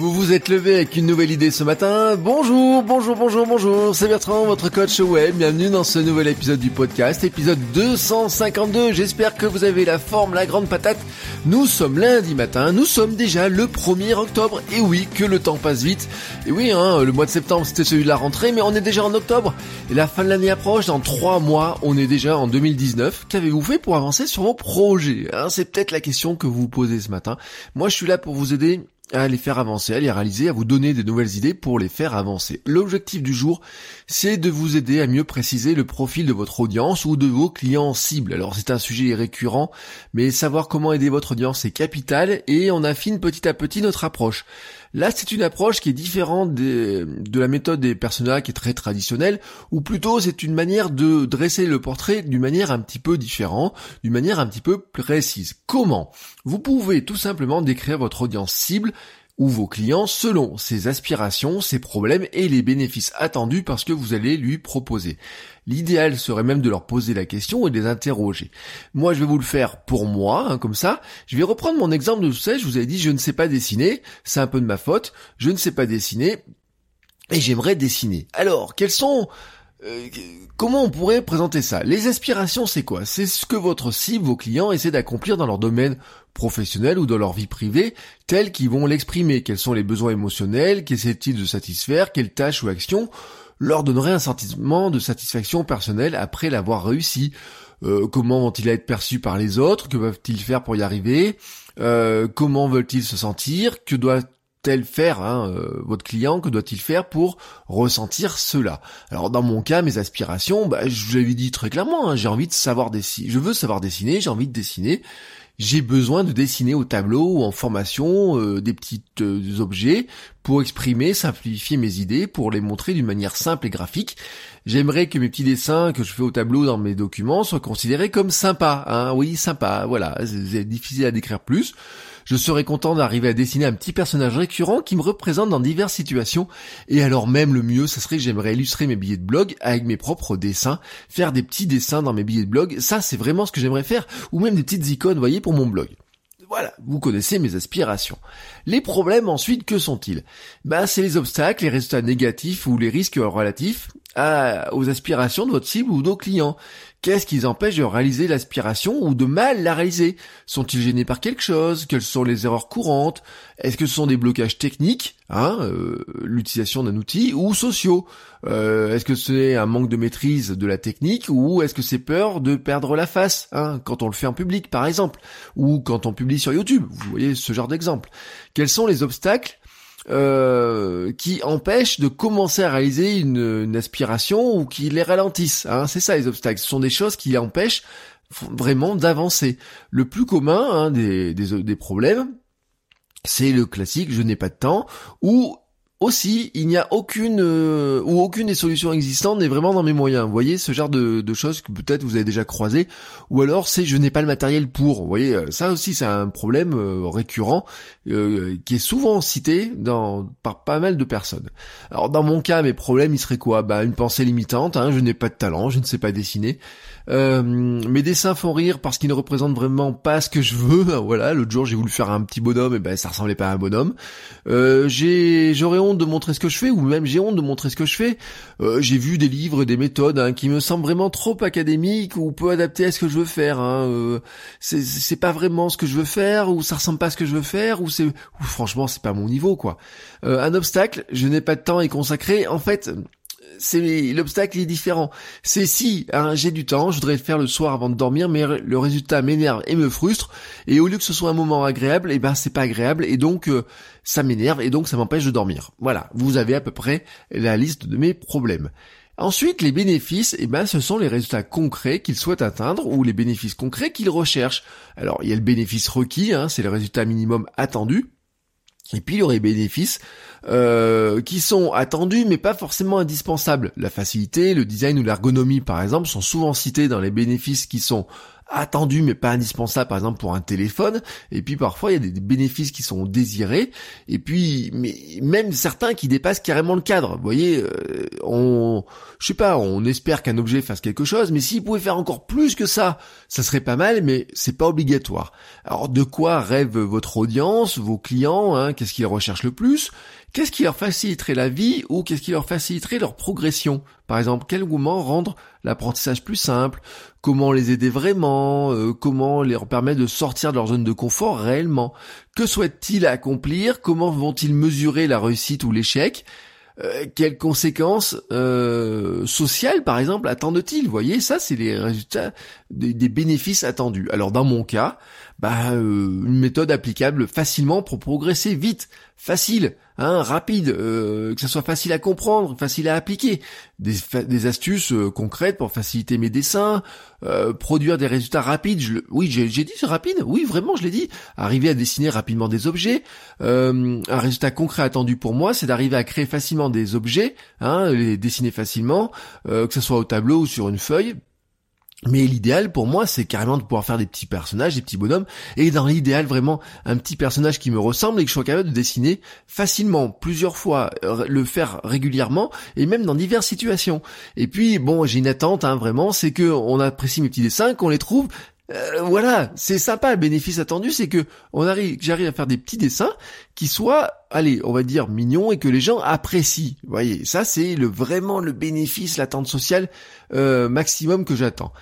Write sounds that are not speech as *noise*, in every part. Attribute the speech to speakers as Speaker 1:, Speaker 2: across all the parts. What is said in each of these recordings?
Speaker 1: Vous vous êtes levé avec une nouvelle idée ce matin. Bonjour, bonjour, bonjour, bonjour. C'est Bertrand, votre coach web. Bienvenue dans ce nouvel épisode du podcast, épisode 252. J'espère que vous avez la forme, la grande patate. Nous sommes lundi matin. Nous sommes déjà le 1er octobre. Et oui, que le temps passe vite. Et oui, hein, le mois de septembre, c'était celui de la rentrée, mais on est déjà en octobre. Et la fin de l'année approche. Dans trois mois, on est déjà en 2019. Qu'avez-vous fait pour avancer sur vos projets hein? C'est peut-être la question que vous vous posez ce matin. Moi, je suis là pour vous aider à les faire avancer, à les réaliser, à vous donner des nouvelles idées pour les faire avancer. L'objectif du jour, c'est de vous aider à mieux préciser le profil de votre audience ou de vos clients cibles. Alors c'est un sujet récurrent, mais savoir comment aider votre audience est capital et on affine petit à petit notre approche. Là, c'est une approche qui est différente de la méthode des personnages qui est très traditionnelle, ou plutôt c'est une manière de dresser le portrait d'une manière un petit peu différente, d'une manière un petit peu précise. Comment? Vous pouvez tout simplement décrire votre audience cible ou vos clients selon ses aspirations, ses problèmes et les bénéfices attendus parce que vous allez lui proposer. L'idéal serait même de leur poser la question et de les interroger. Moi, je vais vous le faire pour moi, hein, comme ça. Je vais reprendre mon exemple de tout ça. Je vous avais dit, je ne sais pas dessiner. C'est un peu de ma faute. Je ne sais pas dessiner. Et j'aimerais dessiner. Alors, quels sont euh, comment on pourrait présenter ça? Les aspirations, c'est quoi? C'est ce que votre cible, vos clients, essaient d'accomplir dans leur domaine professionnel ou dans leur vie privée, tels qu'ils vont l'exprimer. Quels sont les besoins émotionnels? Qu'essaient-ils de satisfaire? Quelles tâches ou actions leur donneraient un sentiment de satisfaction personnelle après l'avoir réussi? Euh, Comment vont-ils être perçus par les autres? Que peuvent-ils faire pour y arriver? Euh, Comment veulent-ils se sentir? Que doit tel faire hein, euh, votre client? Que doit-il faire pour ressentir cela? Alors dans mon cas, mes aspirations, bah, je l'avais dit très clairement, hein, j'ai envie de savoir dessiner, je veux savoir dessiner, j'ai envie de dessiner, j'ai besoin de dessiner au tableau ou en formation euh, des petits euh, objets pour exprimer, simplifier mes idées, pour les montrer d'une manière simple et graphique. J'aimerais que mes petits dessins que je fais au tableau dans mes documents soient considérés comme sympas. Hein oui, sympa, voilà, c'est difficile à décrire plus. Je serais content d'arriver à dessiner un petit personnage récurrent qui me représente dans diverses situations. Et alors même le mieux, ça serait que j'aimerais illustrer mes billets de blog avec mes propres dessins, faire des petits dessins dans mes billets de blog. Ça, c'est vraiment ce que j'aimerais faire. Ou même des petites icônes, voyez, pour mon blog. Voilà, vous connaissez mes aspirations. Les problèmes ensuite, que sont-ils? Ben c'est les obstacles, les résultats négatifs ou les risques relatifs à, aux aspirations de votre cible ou de vos clients. Qu'est-ce qui les empêche de réaliser l'aspiration ou de mal la réaliser? Sont-ils gênés par quelque chose? Quelles sont les erreurs courantes? Est-ce que ce sont des blocages techniques, hein, euh, l'utilisation d'un outil, ou sociaux? Euh, Est-ce que c'est un manque de maîtrise de la technique ou est-ce que c'est peur de perdre la face hein, quand on le fait en public par exemple? Ou quand on publie sur YouTube Vous voyez ce genre d'exemple. Quels sont les obstacles euh, qui empêchent de commencer à réaliser une, aspiration ou qui les ralentissent. Hein. C'est ça les obstacles. Ce sont des choses qui empêchent vraiment d'avancer. Le plus commun hein, des, des, des problèmes, c'est le classique je n'ai pas de temps ou aussi, il n'y a aucune euh, ou aucune des solutions existantes n'est vraiment dans mes moyens. Vous voyez ce genre de, choses que peut-être vous avez déjà croisé, ou alors c'est je n'ai pas le matériel pour. Vous voyez, euh, ça aussi c'est un problème euh, récurrent qui est souvent cité par pas mal de personnes. Alors dans mon cas, mes problèmes, ils seraient quoi? Bah une pensée limitante. Hein, je n'ai pas de talent, je ne sais pas dessiner. Euh, mes dessins font rire parce qu'ils ne représentent vraiment pas ce que je veux. *laughs* voilà, l'autre jour j'ai voulu faire un petit bonhomme, et ben ça ressemblait pas à un bonhomme. Euh, j'aurais honte de montrer ce que je fais, ou même j'ai honte de montrer ce que je fais. Euh, j'ai vu des livres, des méthodes hein, qui me semblent vraiment trop académiques ou peu adaptés à ce que je veux faire. Hein. C'est pas vraiment ce que je veux faire, ou ça ressemble pas à ce que je veux faire, ou c'est, franchement c'est pas mon niveau quoi. Un obstacle, je n'ai pas de temps à y consacrer. En fait, c'est l'obstacle est différent. C'est si hein, j'ai du temps, je voudrais le faire le soir avant de dormir, mais le résultat m'énerve et me frustre. Et au lieu que ce soit un moment agréable, et eh ben c'est pas agréable et donc euh, ça m'énerve et donc ça m'empêche de dormir. Voilà, vous avez à peu près la liste de mes problèmes. Ensuite, les bénéfices, eh ben, ce sont les résultats concrets qu'ils souhaitent atteindre ou les bénéfices concrets qu'ils recherchent. Alors, il y a le bénéfice requis, hein, c'est le résultat minimum attendu. Et puis il y aurait bénéfices euh, qui sont attendus mais pas forcément indispensables. La facilité, le design ou l'ergonomie par exemple sont souvent cités dans les bénéfices qui sont attendu mais pas indispensable par exemple pour un téléphone. Et puis parfois il y a des bénéfices qui sont désirés. Et puis mais même certains qui dépassent carrément le cadre. Vous voyez euh, on je sais pas on espère qu'un objet fasse quelque chose mais s'il pouvait faire encore plus que ça ça serait pas mal mais c'est pas obligatoire. Alors de quoi rêve votre audience vos clients hein, qu'est-ce qu'ils recherchent le plus? Qu'est-ce qui leur faciliterait la vie ou qu'est-ce qui leur faciliterait leur progression? Par exemple, quel moment rendre l'apprentissage plus simple Comment les aider vraiment euh, Comment leur permettre de sortir de leur zone de confort réellement. Que souhaitent-ils accomplir? Comment vont-ils mesurer la réussite ou l'échec? Euh, quelles conséquences euh, sociales, par exemple, attendent-ils? Voyez, ça, c'est les résultats des, bénéfices attendus. Alors, dans mon cas, bah, euh, une méthode applicable facilement pour progresser vite, facile, hein, rapide, euh, que ça soit facile à comprendre, facile à appliquer, des, astuces euh, concrètes pour faciliter mes dessins, produire des résultats rapides. Je, oui, j'ai dit c'est rapide, oui vraiment, je l'ai dit. Arriver à dessiner rapidement des objets. un résultat concret attendu pour moi, c'est d'arriver à créer facilement des objets, hein, les dessiner facilement, que ce soit au tableau ou sur une feuille mais l'idéal pour moi, c'est carrément de pouvoir faire des petits personnages, des petits bonhommes, et dans l'idéal vraiment un petit personnage qui me ressemble et que je sois capable de dessiner facilement, plusieurs fois, euh, le faire régulièrement, et même dans diverses situations. Et puis bon, j'ai une attente hein, vraiment, c'est que on apprécie mes petits dessins, qu'on les trouve euh, voilà, c'est sympa. Le bénéfice attendu, c'est que on arrive, j'arrive à faire des petits dessins qui soient, allez, on va dire mignons et que les gens apprécient. Vous voyez, ça c'est le vraiment le bénéfice, l'attente sociale euh, maximum que j'attends.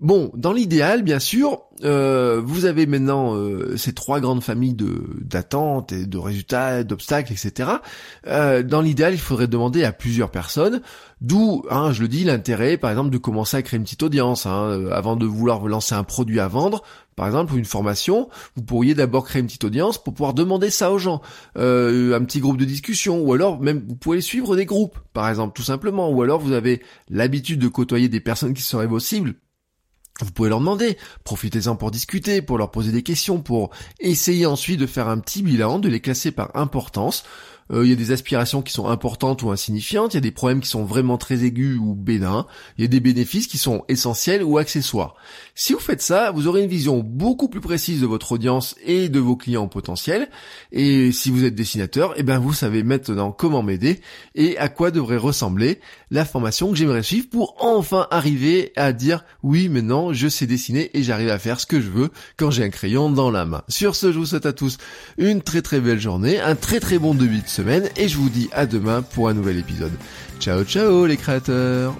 Speaker 1: Bon, dans l'idéal, bien sûr, euh, vous avez maintenant euh, ces trois grandes familles de d'attentes et de résultats, d'obstacles, etc. Euh, dans l'idéal, il faudrait demander à plusieurs personnes, d'où, hein, je le dis, l'intérêt, par exemple, de commencer à créer une petite audience, hein, avant de vouloir lancer un produit à vendre. Par exemple, une formation, vous pourriez d'abord créer une petite audience pour pouvoir demander ça aux gens, un petit groupe de discussion, ou alors même vous pouvez suivre des groupes, par exemple, tout simplement, ou alors vous avez l'habitude de côtoyer des personnes qui seraient vos cibles vous pouvez leur demander, profitez-en pour discuter, pour leur poser des questions, pour essayer ensuite de faire un petit bilan, de les classer par importance, euh, il y a des aspirations qui sont importantes ou insignifiantes, il y a des problèmes qui sont vraiment très aigus ou bénins, il y a des bénéfices qui sont essentiels ou accessoires. Si vous faites ça, vous aurez une vision beaucoup plus précise de votre audience et de vos clients potentiels. Et si vous êtes dessinateur, eh ben vous savez maintenant comment m'aider et à quoi devrait ressembler la formation que j'aimerais suivre pour enfin arriver à dire oui maintenant je sais dessiner et j'arrive à faire ce que je veux quand j'ai un crayon dans la main. Sur ce, je vous souhaite à tous une très très belle journée, un très très bon début semaine et je vous dis à demain pour un nouvel épisode. Ciao ciao les créateurs